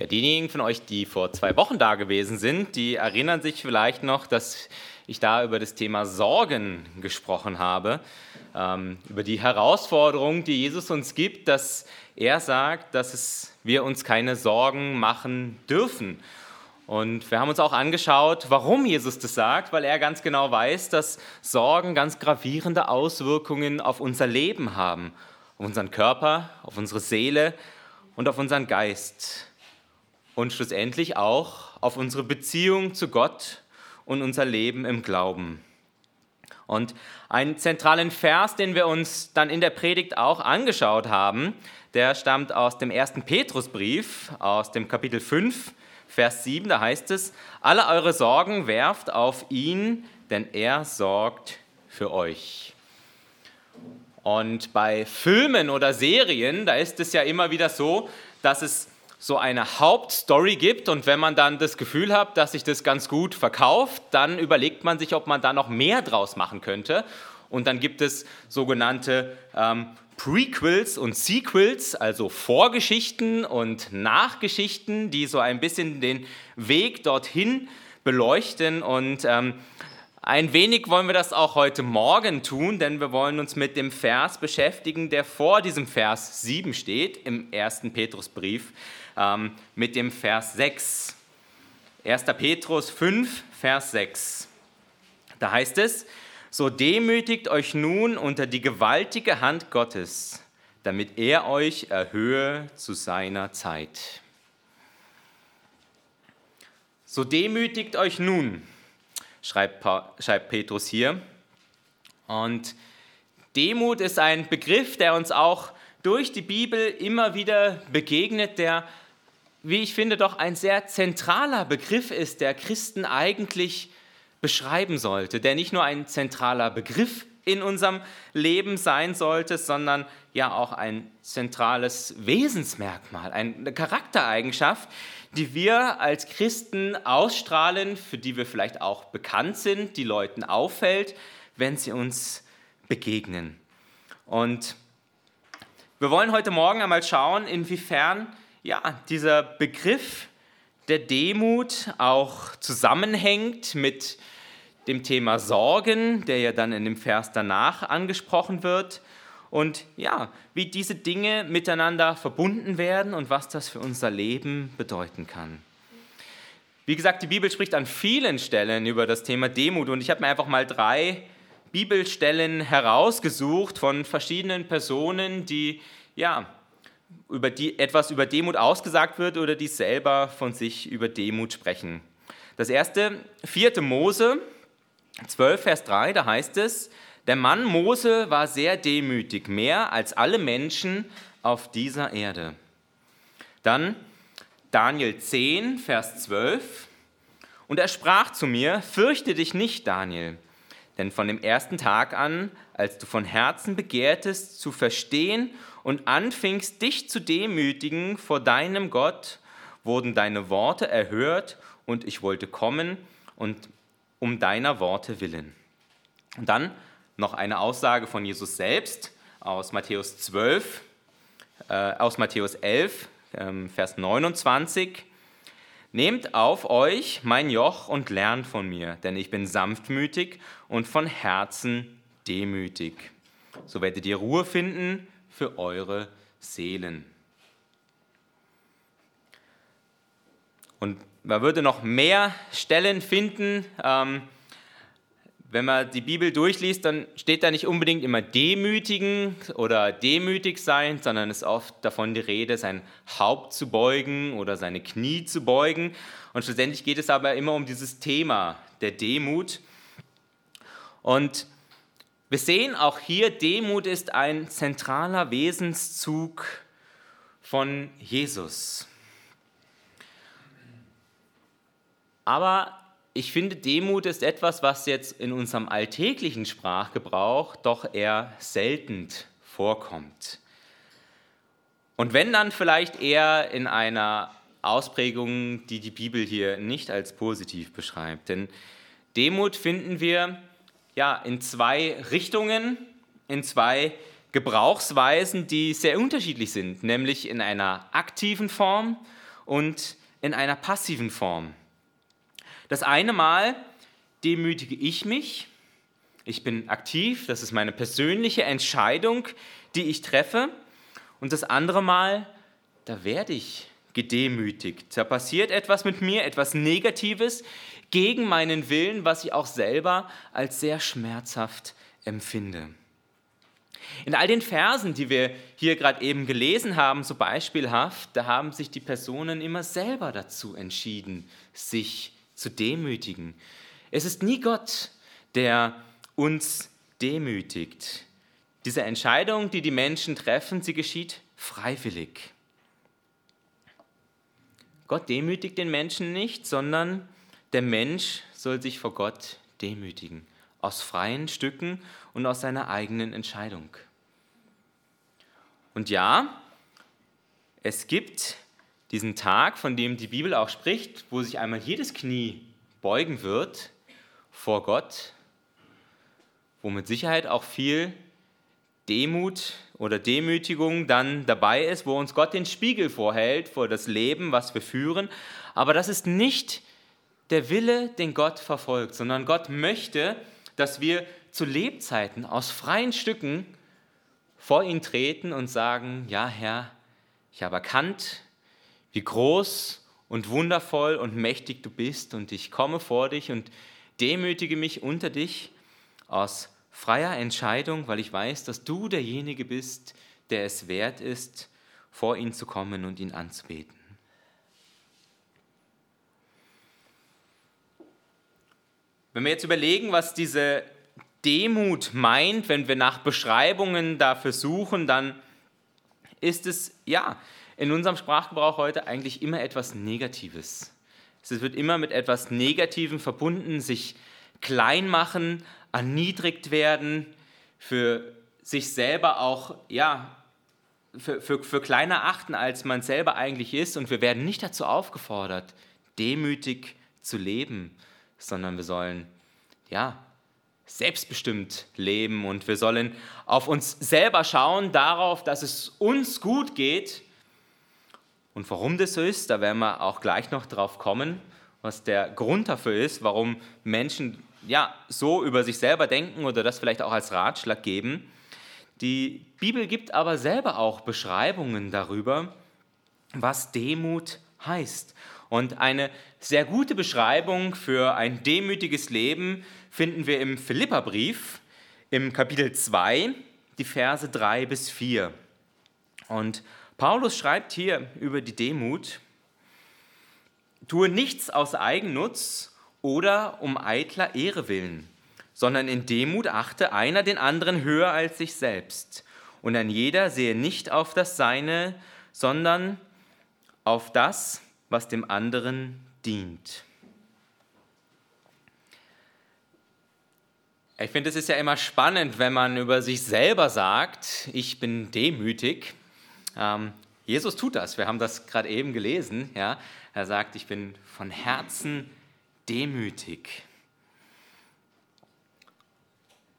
Ja, diejenigen von euch, die vor zwei Wochen da gewesen sind, die erinnern sich vielleicht noch, dass ich da über das Thema Sorgen gesprochen habe, ähm, über die Herausforderung, die Jesus uns gibt, dass er sagt, dass es, wir uns keine Sorgen machen dürfen. Und wir haben uns auch angeschaut, warum Jesus das sagt, weil er ganz genau weiß, dass Sorgen ganz gravierende Auswirkungen auf unser Leben haben, auf unseren Körper, auf unsere Seele und auf unseren Geist und schlussendlich auch auf unsere Beziehung zu Gott und unser Leben im Glauben. Und einen zentralen Vers, den wir uns dann in der Predigt auch angeschaut haben, der stammt aus dem ersten Petrusbrief, aus dem Kapitel 5, Vers 7, da heißt es, alle eure Sorgen werft auf ihn, denn er sorgt für euch. Und bei Filmen oder Serien, da ist es ja immer wieder so, dass es so eine Hauptstory gibt und wenn man dann das Gefühl hat, dass sich das ganz gut verkauft, dann überlegt man sich, ob man da noch mehr draus machen könnte. Und dann gibt es sogenannte ähm, Prequels und Sequels, also Vorgeschichten und Nachgeschichten, die so ein bisschen den Weg dorthin beleuchten. Und ähm, ein wenig wollen wir das auch heute Morgen tun, denn wir wollen uns mit dem Vers beschäftigen, der vor diesem Vers 7 steht, im ersten Petrusbrief mit dem Vers 6. 1. Petrus 5, Vers 6. Da heißt es, so demütigt euch nun unter die gewaltige Hand Gottes, damit er euch erhöhe zu seiner Zeit. So demütigt euch nun, schreibt, schreibt Petrus hier. Und Demut ist ein Begriff, der uns auch durch die Bibel immer wieder begegnet, der wie ich finde, doch ein sehr zentraler Begriff ist, der Christen eigentlich beschreiben sollte, der nicht nur ein zentraler Begriff in unserem Leben sein sollte, sondern ja auch ein zentrales Wesensmerkmal, eine Charaktereigenschaft, die wir als Christen ausstrahlen, für die wir vielleicht auch bekannt sind, die Leuten auffällt, wenn sie uns begegnen. Und wir wollen heute Morgen einmal schauen, inwiefern ja, dieser Begriff der Demut auch zusammenhängt mit dem Thema Sorgen, der ja dann in dem Vers danach angesprochen wird. Und ja, wie diese Dinge miteinander verbunden werden und was das für unser Leben bedeuten kann. Wie gesagt, die Bibel spricht an vielen Stellen über das Thema Demut und ich habe mir einfach mal drei Bibelstellen herausgesucht von verschiedenen Personen, die ja über die, etwas über Demut ausgesagt wird oder die selber von sich über Demut sprechen. Das erste, 4. Mose 12, Vers 3, da heißt es, der Mann Mose war sehr demütig, mehr als alle Menschen auf dieser Erde. Dann Daniel 10, Vers 12, und er sprach zu mir, fürchte dich nicht, Daniel, denn von dem ersten Tag an, als du von Herzen begehrtest zu verstehen und anfingst, dich zu demütigen vor deinem Gott, wurden deine Worte erhört und ich wollte kommen und um deiner Worte willen. Und dann noch eine Aussage von Jesus selbst aus Matthäus 12, äh, aus Matthäus 11, äh, Vers 29. Nehmt auf euch mein Joch und lernt von mir, denn ich bin sanftmütig und von Herzen demütig. So werdet ihr Ruhe finden für eure Seelen. Und man würde noch mehr Stellen finden. Ähm, wenn man die Bibel durchliest, dann steht da nicht unbedingt immer demütigen oder demütig sein, sondern es ist oft davon die Rede, sein Haupt zu beugen oder seine Knie zu beugen. Und schlussendlich geht es aber immer um dieses Thema der Demut. Und wir sehen auch hier, Demut ist ein zentraler Wesenszug von Jesus. Aber ich finde, Demut ist etwas, was jetzt in unserem alltäglichen Sprachgebrauch doch eher selten vorkommt. Und wenn dann vielleicht eher in einer Ausprägung, die die Bibel hier nicht als positiv beschreibt. Denn Demut finden wir ja, in zwei Richtungen, in zwei Gebrauchsweisen, die sehr unterschiedlich sind, nämlich in einer aktiven Form und in einer passiven Form. Das eine Mal demütige ich mich, ich bin aktiv, das ist meine persönliche Entscheidung, die ich treffe. Und das andere Mal, da werde ich gedemütigt. Da passiert etwas mit mir, etwas Negatives gegen meinen Willen, was ich auch selber als sehr schmerzhaft empfinde. In all den Versen, die wir hier gerade eben gelesen haben, so beispielhaft, da haben sich die Personen immer selber dazu entschieden, sich zu demütigen. Es ist nie Gott, der uns demütigt. Diese Entscheidung, die die Menschen treffen, sie geschieht freiwillig. Gott demütigt den Menschen nicht, sondern der Mensch soll sich vor Gott demütigen, aus freien Stücken und aus seiner eigenen Entscheidung. Und ja, es gibt diesen Tag, von dem die Bibel auch spricht, wo sich einmal jedes Knie beugen wird vor Gott, wo mit Sicherheit auch viel Demut oder Demütigung dann dabei ist, wo uns Gott den Spiegel vorhält vor das Leben, was wir führen. Aber das ist nicht der Wille, den Gott verfolgt, sondern Gott möchte, dass wir zu Lebzeiten aus freien Stücken vor ihn treten und sagen, ja Herr, ich habe erkannt, wie groß und wundervoll und mächtig du bist und ich komme vor dich und demütige mich unter dich aus freier Entscheidung, weil ich weiß, dass du derjenige bist, der es wert ist, vor ihn zu kommen und ihn anzubeten. Wenn wir jetzt überlegen, was diese Demut meint, wenn wir nach Beschreibungen dafür suchen, dann ist es ja in unserem Sprachgebrauch heute eigentlich immer etwas Negatives. Es wird immer mit etwas Negativem verbunden, sich klein machen, erniedrigt werden, für sich selber auch, ja, für, für, für kleiner achten, als man selber eigentlich ist. Und wir werden nicht dazu aufgefordert, demütig zu leben, sondern wir sollen, ja, selbstbestimmt leben und wir sollen auf uns selber schauen, darauf, dass es uns gut geht. Und warum das so ist, da werden wir auch gleich noch drauf kommen, was der Grund dafür ist, warum Menschen ja, so über sich selber denken oder das vielleicht auch als Ratschlag geben. Die Bibel gibt aber selber auch Beschreibungen darüber, was Demut heißt. Und eine sehr gute Beschreibung für ein demütiges Leben finden wir im Philipperbrief im Kapitel 2, die Verse 3 bis 4. Und Paulus schreibt hier über die Demut, tue nichts aus Eigennutz oder um eitler Ehre willen, sondern in Demut achte einer den anderen höher als sich selbst. Und ein jeder sehe nicht auf das Seine, sondern auf das, was dem anderen dient. Ich finde, es ist ja immer spannend, wenn man über sich selber sagt, ich bin demütig. Ähm, Jesus tut das. Wir haben das gerade eben gelesen. Ja? Er sagt, ich bin von Herzen demütig.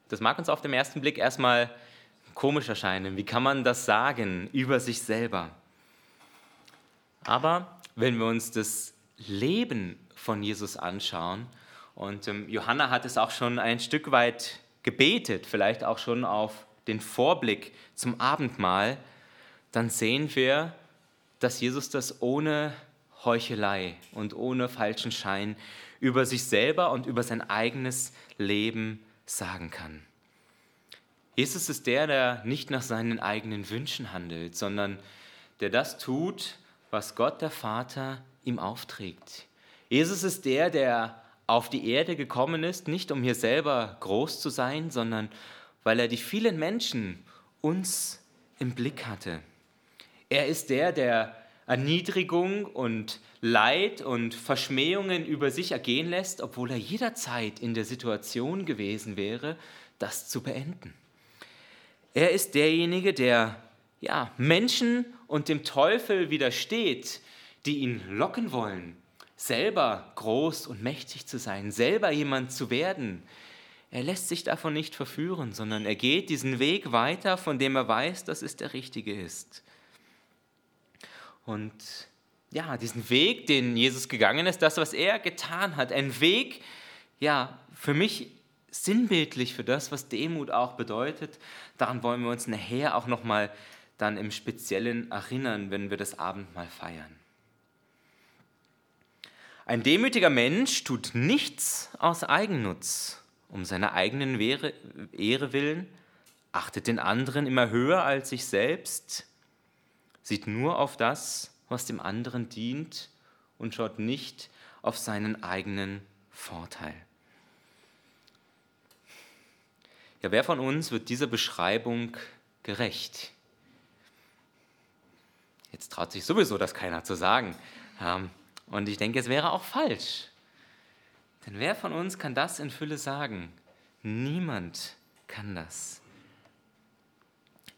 Das mag uns auf den ersten Blick erstmal komisch erscheinen. Wie kann man das sagen über sich selber? Aber wenn wir uns das Leben von Jesus anschauen, und ähm, Johanna hat es auch schon ein Stück weit gebetet, vielleicht auch schon auf den Vorblick zum Abendmahl, dann sehen wir, dass Jesus das ohne Heuchelei und ohne falschen Schein über sich selber und über sein eigenes Leben sagen kann. Jesus ist der, der nicht nach seinen eigenen Wünschen handelt, sondern der das tut, was Gott der Vater ihm aufträgt. Jesus ist der, der auf die Erde gekommen ist, nicht um hier selber groß zu sein, sondern weil er die vielen Menschen uns im Blick hatte. Er ist der, der Erniedrigung und Leid und Verschmähungen über sich ergehen lässt, obwohl er jederzeit in der Situation gewesen wäre, das zu beenden. Er ist derjenige, der ja, Menschen und dem Teufel widersteht, die ihn locken wollen, selber groß und mächtig zu sein, selber jemand zu werden. Er lässt sich davon nicht verführen, sondern er geht diesen Weg weiter, von dem er weiß, dass es der richtige ist. Und ja, diesen Weg, den Jesus gegangen ist, das, was er getan hat. Ein Weg, ja, für mich sinnbildlich für das, was Demut auch bedeutet. Daran wollen wir uns nachher auch nochmal dann im Speziellen erinnern, wenn wir das Abendmahl feiern. Ein demütiger Mensch tut nichts aus Eigennutz, um seiner eigenen Ehre willen, achtet den anderen immer höher als sich selbst, sieht nur auf das, was dem anderen dient und schaut nicht auf seinen eigenen Vorteil. Ja, wer von uns wird dieser Beschreibung gerecht? Jetzt traut sich sowieso das keiner zu sagen. Ähm, und ich denke, es wäre auch falsch. Denn wer von uns kann das in Fülle sagen? Niemand kann das.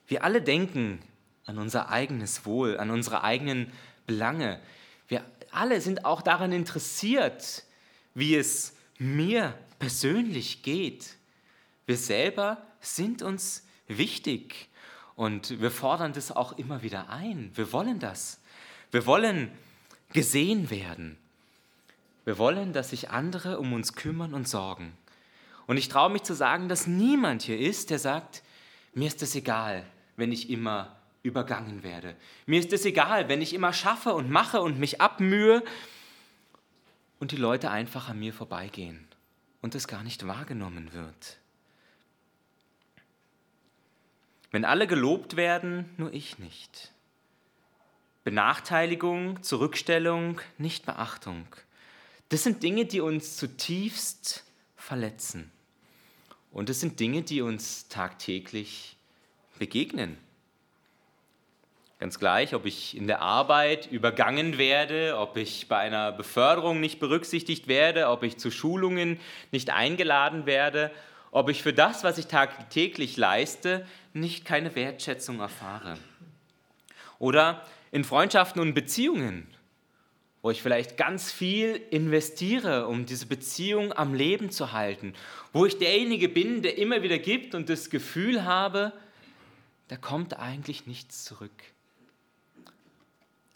Wir alle denken an unser eigenes Wohl, an unsere eigenen Belange. Wir alle sind auch daran interessiert, wie es mir persönlich geht. Wir selber sind uns wichtig und wir fordern das auch immer wieder ein. Wir wollen das. Wir wollen gesehen werden. Wir wollen, dass sich andere um uns kümmern und sorgen. Und ich traue mich zu sagen, dass niemand hier ist, der sagt, mir ist es egal, wenn ich immer übergangen werde. Mir ist es egal, wenn ich immer schaffe und mache und mich abmühe und die Leute einfach an mir vorbeigehen und es gar nicht wahrgenommen wird. Wenn alle gelobt werden, nur ich nicht. Benachteiligung, Zurückstellung, Nichtbeachtung. Das sind Dinge, die uns zutiefst verletzen. Und es sind Dinge, die uns tagtäglich begegnen. Ganz gleich, ob ich in der Arbeit übergangen werde, ob ich bei einer Beförderung nicht berücksichtigt werde, ob ich zu Schulungen nicht eingeladen werde, ob ich für das, was ich tagtäglich leiste, nicht keine Wertschätzung erfahre. Oder in Freundschaften und Beziehungen, wo ich vielleicht ganz viel investiere, um diese Beziehung am Leben zu halten, wo ich derjenige bin, der immer wieder gibt und das Gefühl habe, da kommt eigentlich nichts zurück.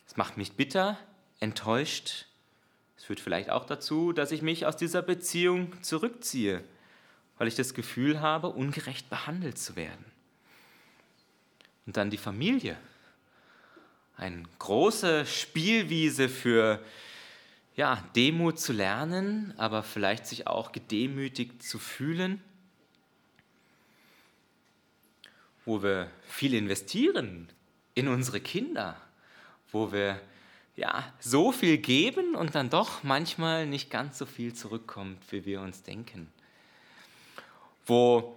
Es macht mich bitter, enttäuscht. Es führt vielleicht auch dazu, dass ich mich aus dieser Beziehung zurückziehe, weil ich das Gefühl habe, ungerecht behandelt zu werden. Und dann die Familie. Eine große Spielwiese für ja, Demut zu lernen, aber vielleicht sich auch gedemütigt zu fühlen, wo wir viel investieren in unsere Kinder, wo wir ja, so viel geben und dann doch manchmal nicht ganz so viel zurückkommt, wie wir uns denken. Wo,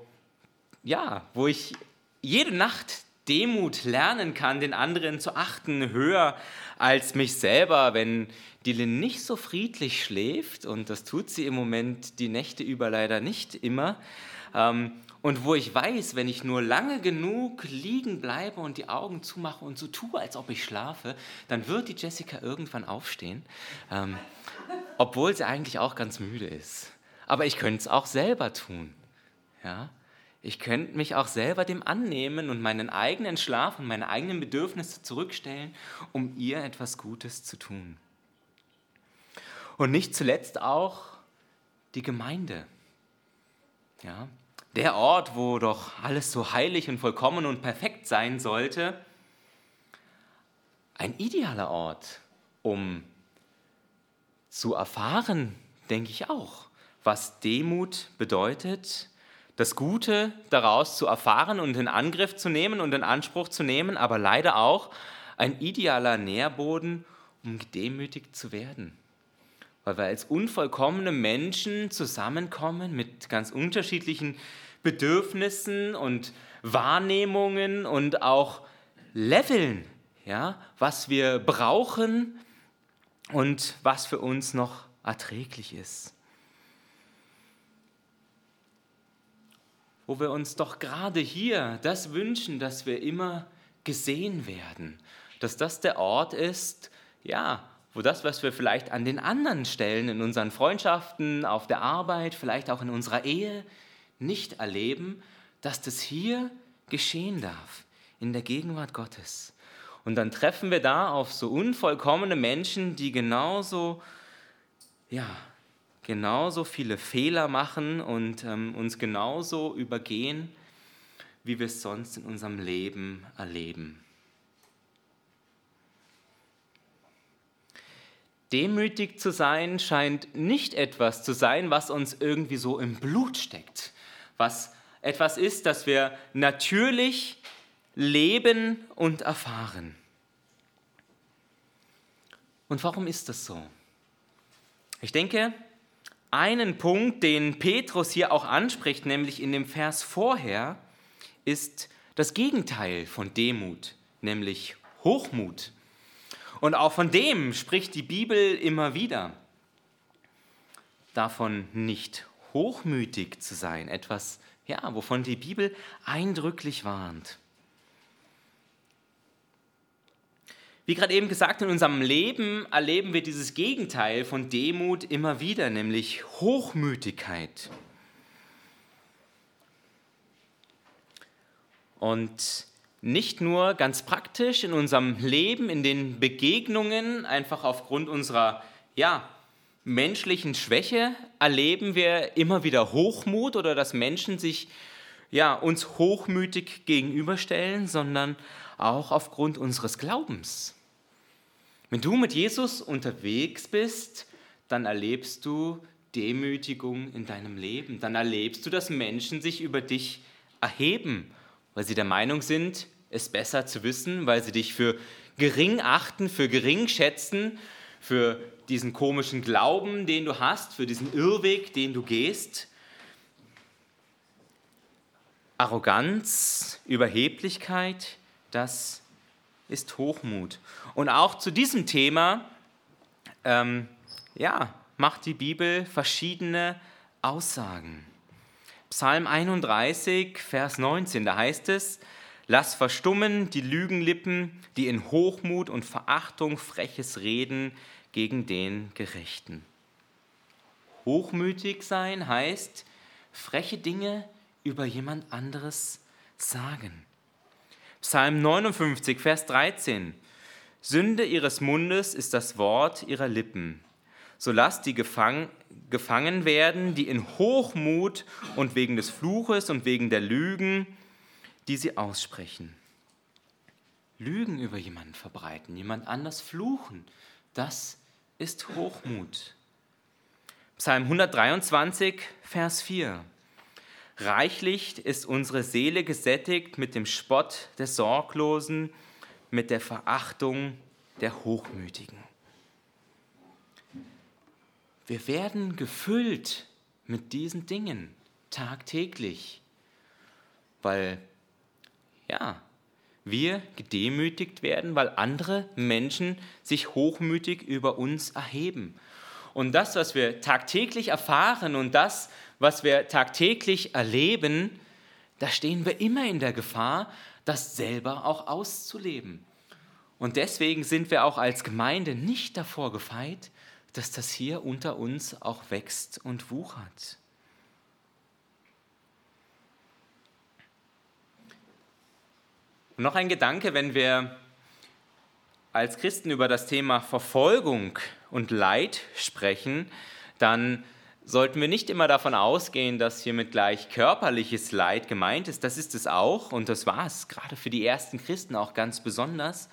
ja, wo ich jede Nacht Demut lernen kann, den anderen zu achten, höher als mich selber, wenn die Lynn nicht so friedlich schläft, und das tut sie im Moment die Nächte über leider nicht immer, ähm, und wo ich weiß, wenn ich nur lange genug liegen bleibe und die Augen zumache und so tue, als ob ich schlafe, dann wird die Jessica irgendwann aufstehen, ähm, obwohl sie eigentlich auch ganz müde ist. Aber ich könnte es auch selber tun. Ja? Ich könnte mich auch selber dem annehmen und meinen eigenen Schlaf und meine eigenen Bedürfnisse zurückstellen, um ihr etwas Gutes zu tun. Und nicht zuletzt auch die Gemeinde. Ja, der Ort, wo doch alles so heilig und vollkommen und perfekt sein sollte, ein idealer Ort, um zu erfahren, denke ich auch, was Demut bedeutet, das Gute daraus zu erfahren und in Angriff zu nehmen und in Anspruch zu nehmen, aber leider auch ein idealer Nährboden, um gedemütigt zu werden. Weil wir als unvollkommene Menschen zusammenkommen mit ganz unterschiedlichen Bedürfnissen und Wahrnehmungen und auch Leveln, ja, was wir brauchen und was für uns noch erträglich ist. Wo wir uns doch gerade hier das wünschen, dass wir immer gesehen werden, dass das der Ort ist, ja, wo das, was wir vielleicht an den anderen Stellen, in unseren Freundschaften, auf der Arbeit, vielleicht auch in unserer Ehe nicht erleben, dass das hier geschehen darf, in der Gegenwart Gottes. Und dann treffen wir da auf so unvollkommene Menschen, die genauso, ja, genauso viele Fehler machen und ähm, uns genauso übergehen, wie wir es sonst in unserem Leben erleben. Demütig zu sein scheint nicht etwas zu sein, was uns irgendwie so im Blut steckt, was etwas ist, das wir natürlich leben und erfahren. Und warum ist das so? Ich denke, einen Punkt, den Petrus hier auch anspricht, nämlich in dem Vers vorher, ist das Gegenteil von Demut, nämlich Hochmut. Und auch von dem spricht die Bibel immer wieder. Davon nicht hochmütig zu sein, etwas, ja, wovon die Bibel eindrücklich warnt. Wie gerade eben gesagt, in unserem Leben erleben wir dieses Gegenteil von Demut immer wieder, nämlich Hochmütigkeit. Und nicht nur ganz praktisch in unserem Leben, in den Begegnungen, einfach aufgrund unserer ja, menschlichen Schwäche erleben wir immer wieder Hochmut oder dass Menschen sich ja, uns hochmütig gegenüberstellen, sondern auch aufgrund unseres Glaubens. Wenn du mit Jesus unterwegs bist, dann erlebst du Demütigung in deinem Leben. Dann erlebst du, dass Menschen sich über dich erheben, weil sie der Meinung sind, es besser zu wissen, weil sie dich für gering achten, für gering schätzen, für diesen komischen Glauben, den du hast, für diesen Irrweg, den du gehst. Arroganz, Überheblichkeit, das ist Hochmut. Und auch zu diesem Thema ähm, ja, macht die Bibel verschiedene Aussagen. Psalm 31, Vers 19, da heißt es, Lass verstummen die Lügenlippen, die in Hochmut und Verachtung freches Reden gegen den Gerechten. Hochmütig sein heißt, freche Dinge über jemand anderes sagen. Psalm 59, Vers 13. Sünde ihres Mundes ist das Wort ihrer Lippen. So lasst die gefang, gefangen werden, die in Hochmut und wegen des Fluches und wegen der Lügen, die sie aussprechen. Lügen über jemanden verbreiten, jemand anders fluchen, das ist Hochmut. Psalm 123, Vers 4. Reichlich ist unsere Seele gesättigt mit dem Spott der Sorglosen, mit der Verachtung der Hochmütigen. Wir werden gefüllt mit diesen Dingen tagtäglich, weil ja, wir gedemütigt werden, weil andere Menschen sich hochmütig über uns erheben. Und das, was wir tagtäglich erfahren und das, was wir tagtäglich erleben, da stehen wir immer in der Gefahr, das selber auch auszuleben. Und deswegen sind wir auch als Gemeinde nicht davor gefeit, dass das hier unter uns auch wächst und wuchert. Und noch ein Gedanke, wenn wir als Christen über das Thema Verfolgung und Leid sprechen, dann sollten wir nicht immer davon ausgehen, dass hiermit gleich körperliches Leid gemeint ist. Das ist es auch und das war es, gerade für die ersten Christen auch ganz besonders.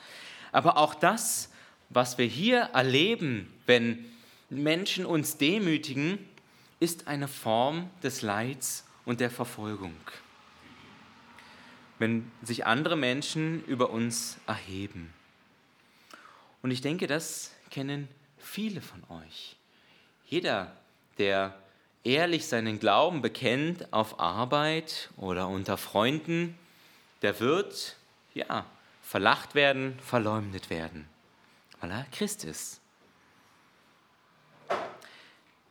Aber auch das, was wir hier erleben, wenn Menschen uns demütigen, ist eine Form des Leids und der Verfolgung. Wenn sich andere Menschen über uns erheben. Und ich denke, das kennen viele von euch. Jeder der ehrlich seinen Glauben bekennt auf Arbeit oder unter Freunden, der wird, ja, verlacht werden, verleumdet werden, weil er Christ ist.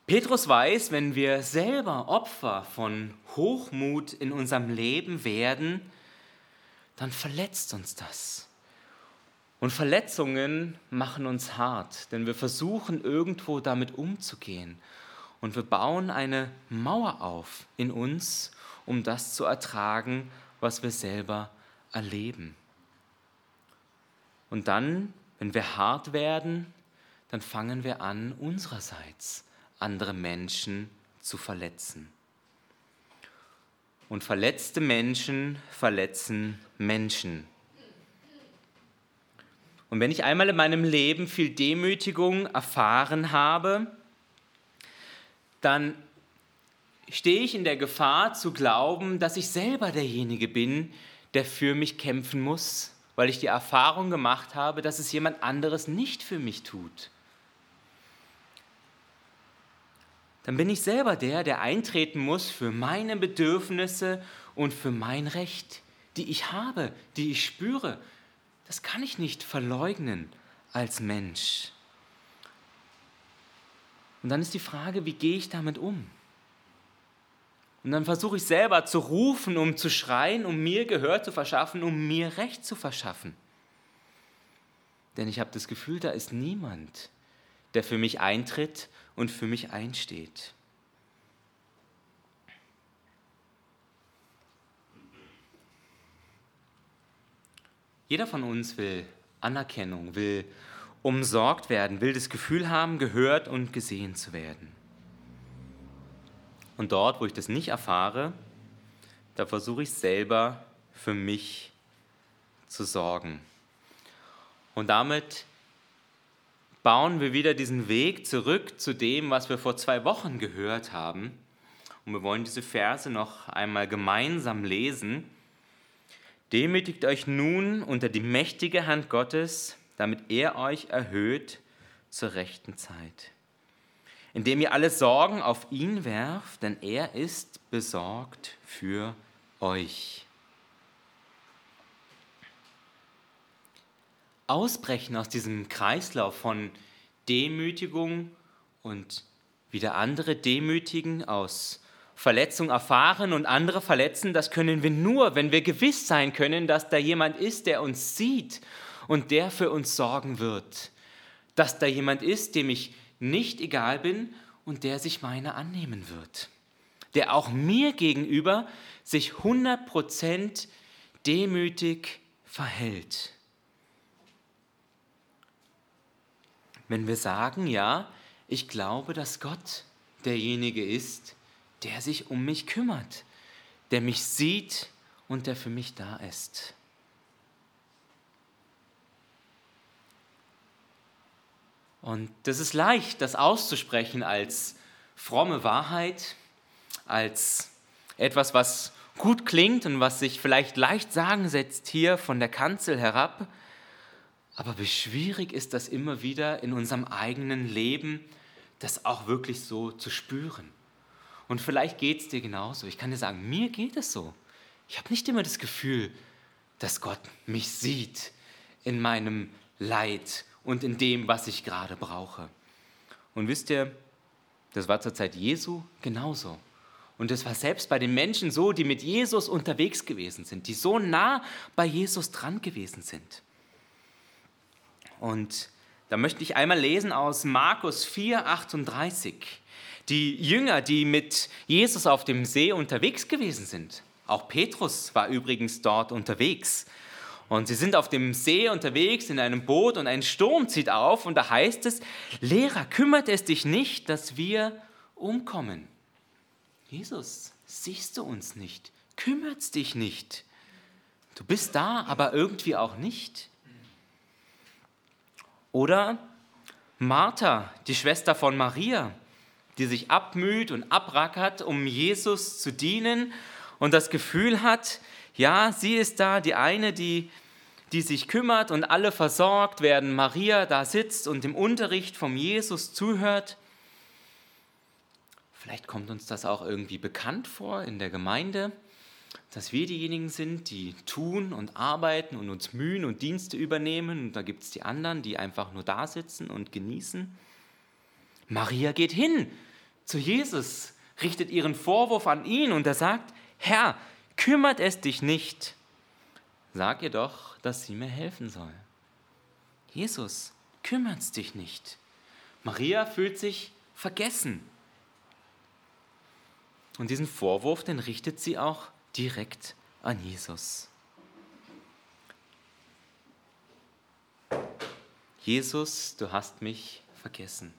Petrus weiß, wenn wir selber Opfer von Hochmut in unserem Leben werden, dann verletzt uns das. Und Verletzungen machen uns hart, denn wir versuchen irgendwo damit umzugehen und wir bauen eine Mauer auf in uns, um das zu ertragen, was wir selber erleben. Und dann, wenn wir hart werden, dann fangen wir an, unsererseits andere Menschen zu verletzen. Und verletzte Menschen verletzen Menschen. Und wenn ich einmal in meinem Leben viel Demütigung erfahren habe, dann stehe ich in der Gefahr zu glauben, dass ich selber derjenige bin, der für mich kämpfen muss, weil ich die Erfahrung gemacht habe, dass es jemand anderes nicht für mich tut. Dann bin ich selber der, der eintreten muss für meine Bedürfnisse und für mein Recht, die ich habe, die ich spüre, das kann ich nicht verleugnen als Mensch. Und dann ist die Frage, wie gehe ich damit um? Und dann versuche ich selber zu rufen, um zu schreien, um mir Gehör zu verschaffen, um mir Recht zu verschaffen. Denn ich habe das Gefühl, da ist niemand, der für mich eintritt und für mich einsteht. Jeder von uns will Anerkennung, will umsorgt werden, will das Gefühl haben, gehört und gesehen zu werden. Und dort, wo ich das nicht erfahre, da versuche ich selber für mich zu sorgen. Und damit bauen wir wieder diesen Weg zurück zu dem, was wir vor zwei Wochen gehört haben. Und wir wollen diese Verse noch einmal gemeinsam lesen. Demütigt euch nun unter die mächtige Hand Gottes, damit er euch erhöht zur rechten Zeit. Indem ihr alle Sorgen auf ihn werft, denn er ist besorgt für euch. Ausbrechen aus diesem Kreislauf von Demütigung und wieder andere demütigen, aus Verletzung erfahren und andere verletzen, das können wir nur, wenn wir gewiss sein können, dass da jemand ist, der uns sieht und der für uns sorgen wird. Dass da jemand ist, dem ich nicht egal bin und der sich meiner annehmen wird. Der auch mir gegenüber sich 100% demütig verhält. Wenn wir sagen, ja, ich glaube, dass Gott derjenige ist, der sich um mich kümmert, der mich sieht und der für mich da ist. Und das ist leicht, das auszusprechen als fromme Wahrheit, als etwas, was gut klingt und was sich vielleicht leicht sagen setzt hier von der Kanzel herab. Aber wie schwierig ist das immer wieder in unserem eigenen Leben, das auch wirklich so zu spüren. Und vielleicht geht es dir genauso. Ich kann dir sagen, mir geht es so. Ich habe nicht immer das Gefühl, dass Gott mich sieht in meinem Leid und in dem, was ich gerade brauche. Und wisst ihr, das war zur Zeit Jesu genauso. Und es war selbst bei den Menschen so, die mit Jesus unterwegs gewesen sind, die so nah bei Jesus dran gewesen sind. Und da möchte ich einmal lesen aus Markus 4, 38. Die Jünger, die mit Jesus auf dem See unterwegs gewesen sind. Auch Petrus war übrigens dort unterwegs. Und sie sind auf dem See unterwegs in einem Boot und ein Sturm zieht auf und da heißt es, Lehrer, kümmert es dich nicht, dass wir umkommen. Jesus, siehst du uns nicht? Kümmert es dich nicht? Du bist da, aber irgendwie auch nicht. Oder Martha, die Schwester von Maria, die sich abmüht und abrackert, um Jesus zu dienen und das Gefühl hat, ja, sie ist da die eine, die, die sich kümmert und alle versorgt, während Maria da sitzt und im Unterricht vom Jesus zuhört. Vielleicht kommt uns das auch irgendwie bekannt vor in der Gemeinde, dass wir diejenigen sind, die tun und arbeiten und uns mühen und Dienste übernehmen. Und da gibt es die anderen, die einfach nur da sitzen und genießen. Maria geht hin zu Jesus, richtet ihren Vorwurf an ihn und er sagt, Herr, kümmert es dich nicht. Sag ihr doch, dass sie mir helfen soll. Jesus, kümmert es dich nicht. Maria fühlt sich vergessen. Und diesen Vorwurf, den richtet sie auch direkt an Jesus. Jesus, du hast mich vergessen.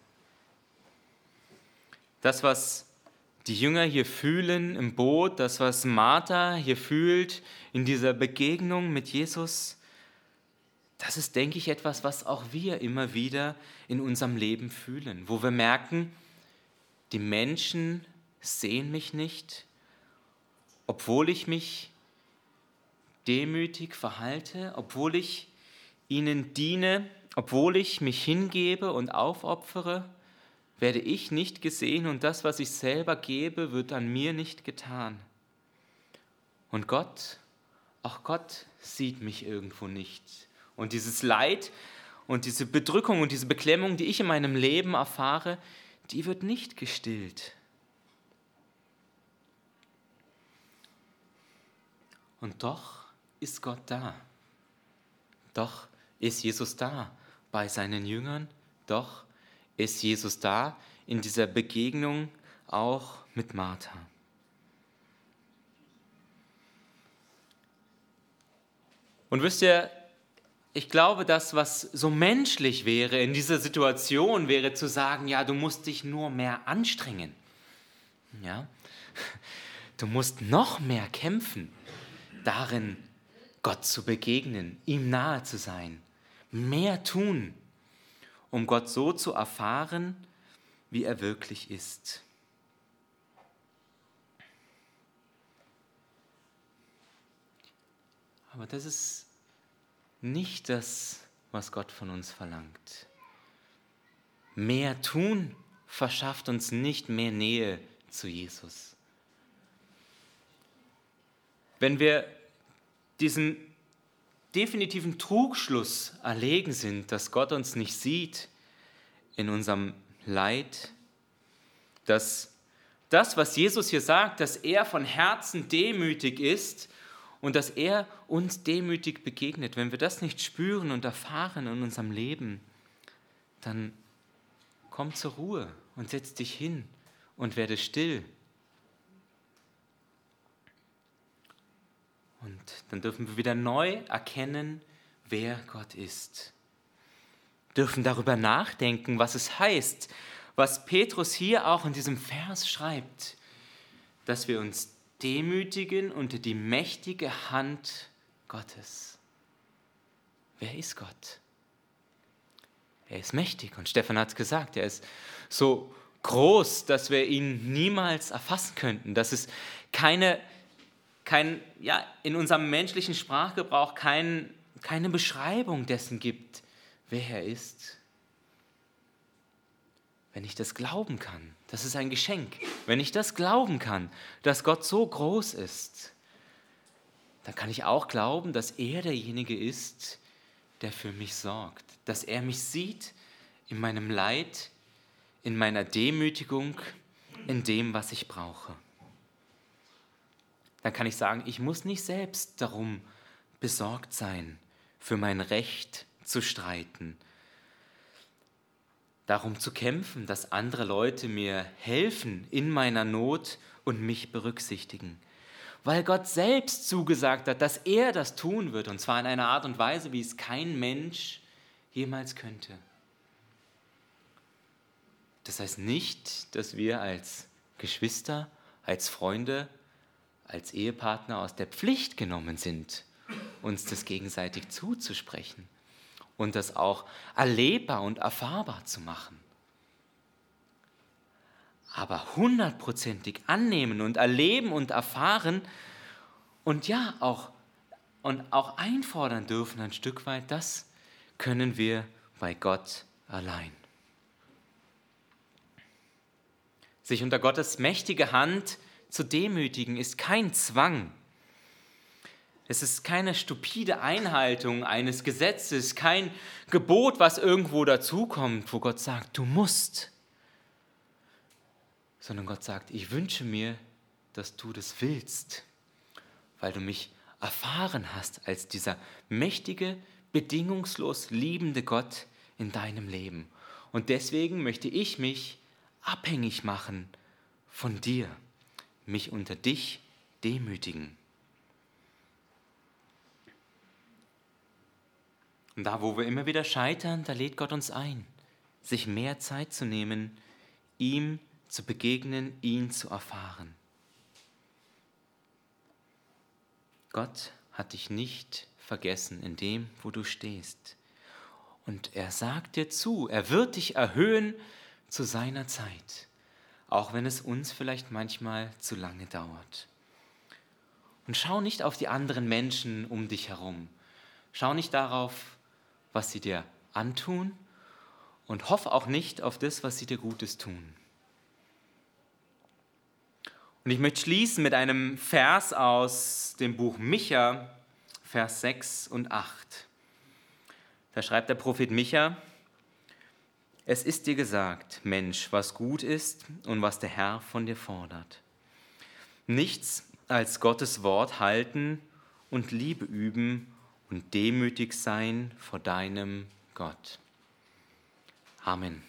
Das, was die Jünger hier fühlen im Boot, das, was Martha hier fühlt in dieser Begegnung mit Jesus, das ist, denke ich, etwas, was auch wir immer wieder in unserem Leben fühlen, wo wir merken, die Menschen sehen mich nicht, obwohl ich mich demütig verhalte, obwohl ich ihnen diene, obwohl ich mich hingebe und aufopfere, werde ich nicht gesehen und das, was ich selber gebe, wird an mir nicht getan. Und Gott, auch Gott sieht mich irgendwo nicht. Und dieses Leid und diese Bedrückung und diese Beklemmung, die ich in meinem Leben erfahre, die wird nicht gestillt. Und doch ist Gott da. Doch ist Jesus da bei seinen Jüngern. Doch ist Jesus da in dieser Begegnung auch mit Martha. Und wisst ihr, ich glaube, das, was so menschlich wäre in dieser Situation, wäre zu sagen, ja, du musst dich nur mehr anstrengen. Ja? Du musst noch mehr kämpfen, darin Gott zu begegnen, ihm nahe zu sein, mehr tun, um Gott so zu erfahren, wie er wirklich ist. Aber das ist nicht das, was Gott von uns verlangt. Mehr tun verschafft uns nicht mehr Nähe zu Jesus. Wenn wir diesen definitiven Trugschluss erlegen sind, dass Gott uns nicht sieht in unserem Leid, dass das, was Jesus hier sagt, dass er von Herzen demütig ist und dass er uns demütig begegnet, wenn wir das nicht spüren und erfahren in unserem Leben, dann komm zur Ruhe und setz dich hin und werde still. Und dann dürfen wir wieder neu erkennen, wer Gott ist. Dürfen darüber nachdenken, was es heißt, was Petrus hier auch in diesem Vers schreibt, dass wir uns demütigen unter die mächtige Hand Gottes. Wer ist Gott? Er ist mächtig und Stefan hat es gesagt, er ist so groß, dass wir ihn niemals erfassen könnten, dass es keine, kein, ja, in unserem menschlichen Sprachgebrauch kein, keine Beschreibung dessen gibt, wer er ist. Wenn ich das glauben kann, das ist ein Geschenk. Wenn ich das glauben kann, dass Gott so groß ist, dann kann ich auch glauben, dass er derjenige ist, der für mich sorgt, dass er mich sieht in meinem Leid, in meiner Demütigung, in dem, was ich brauche. Dann kann ich sagen, ich muss nicht selbst darum besorgt sein, für mein Recht zu streiten, darum zu kämpfen, dass andere Leute mir helfen in meiner Not und mich berücksichtigen. Weil Gott selbst zugesagt hat, dass er das tun wird, und zwar in einer Art und Weise, wie es kein Mensch jemals könnte. Das heißt nicht, dass wir als Geschwister, als Freunde, als Ehepartner aus der Pflicht genommen sind, uns das gegenseitig zuzusprechen und das auch erlebbar und erfahrbar zu machen. Aber hundertprozentig annehmen und erleben und erfahren und ja, auch, und auch einfordern dürfen ein Stück weit, das können wir bei Gott allein. Sich unter Gottes mächtige Hand zu demütigen ist kein Zwang, es ist keine stupide Einhaltung eines Gesetzes, kein Gebot, was irgendwo dazukommt, wo Gott sagt, du musst. Sondern Gott sagt, ich wünsche mir, dass du das willst, weil du mich erfahren hast als dieser mächtige, bedingungslos liebende Gott in deinem Leben. Und deswegen möchte ich mich abhängig machen von dir, mich unter dich demütigen. Und da, wo wir immer wieder scheitern, da lädt Gott uns ein, sich mehr Zeit zu nehmen, ihm zu begegnen, ihn zu erfahren. Gott hat dich nicht vergessen in dem, wo du stehst. Und er sagt dir zu, er wird dich erhöhen zu seiner Zeit, auch wenn es uns vielleicht manchmal zu lange dauert. Und schau nicht auf die anderen Menschen um dich herum. Schau nicht darauf, was sie dir antun und hoff auch nicht auf das, was sie dir Gutes tun. Und ich möchte schließen mit einem Vers aus dem Buch Micha, Vers 6 und 8. Da schreibt der Prophet Micha, es ist dir gesagt, Mensch, was gut ist und was der Herr von dir fordert. Nichts als Gottes Wort halten und Liebe üben und demütig sein vor deinem Gott. Amen.